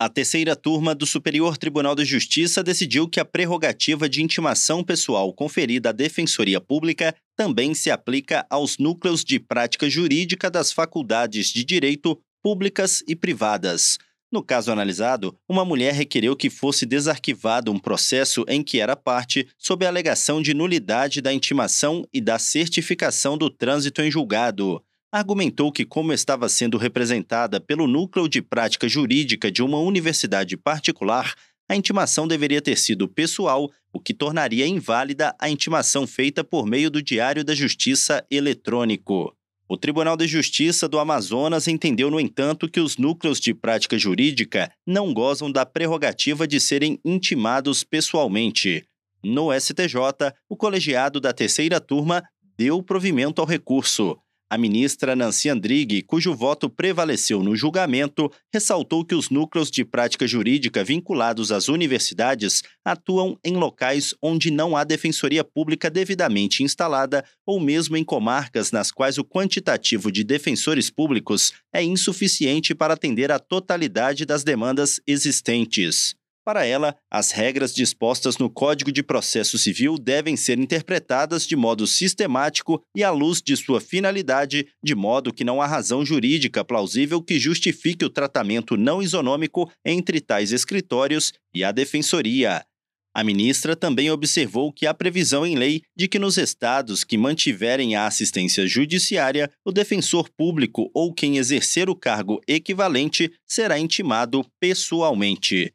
A terceira turma do Superior Tribunal de Justiça decidiu que a prerrogativa de intimação pessoal conferida à Defensoria Pública também se aplica aos núcleos de prática jurídica das faculdades de direito públicas e privadas. No caso analisado, uma mulher requereu que fosse desarquivado um processo em que era parte sob a alegação de nulidade da intimação e da certificação do trânsito em julgado argumentou que, como estava sendo representada pelo núcleo de prática jurídica de uma universidade particular, a intimação deveria ter sido pessoal, o que tornaria inválida a intimação feita por meio do Diário da Justiça eletrônico. O Tribunal de Justiça do Amazonas entendeu, no entanto, que os núcleos de prática jurídica não gozam da prerrogativa de serem intimados pessoalmente. No STJ, o colegiado da terceira turma deu provimento ao recurso. A ministra Nancy Andrighi, cujo voto prevaleceu no julgamento, ressaltou que os núcleos de prática jurídica vinculados às universidades atuam em locais onde não há defensoria pública devidamente instalada ou mesmo em comarcas nas quais o quantitativo de defensores públicos é insuficiente para atender à totalidade das demandas existentes. Para ela, as regras dispostas no Código de Processo Civil devem ser interpretadas de modo sistemático e à luz de sua finalidade, de modo que não há razão jurídica plausível que justifique o tratamento não isonômico entre tais escritórios e a Defensoria. A ministra também observou que há previsão em lei de que nos estados que mantiverem a assistência judiciária, o defensor público ou quem exercer o cargo equivalente será intimado pessoalmente.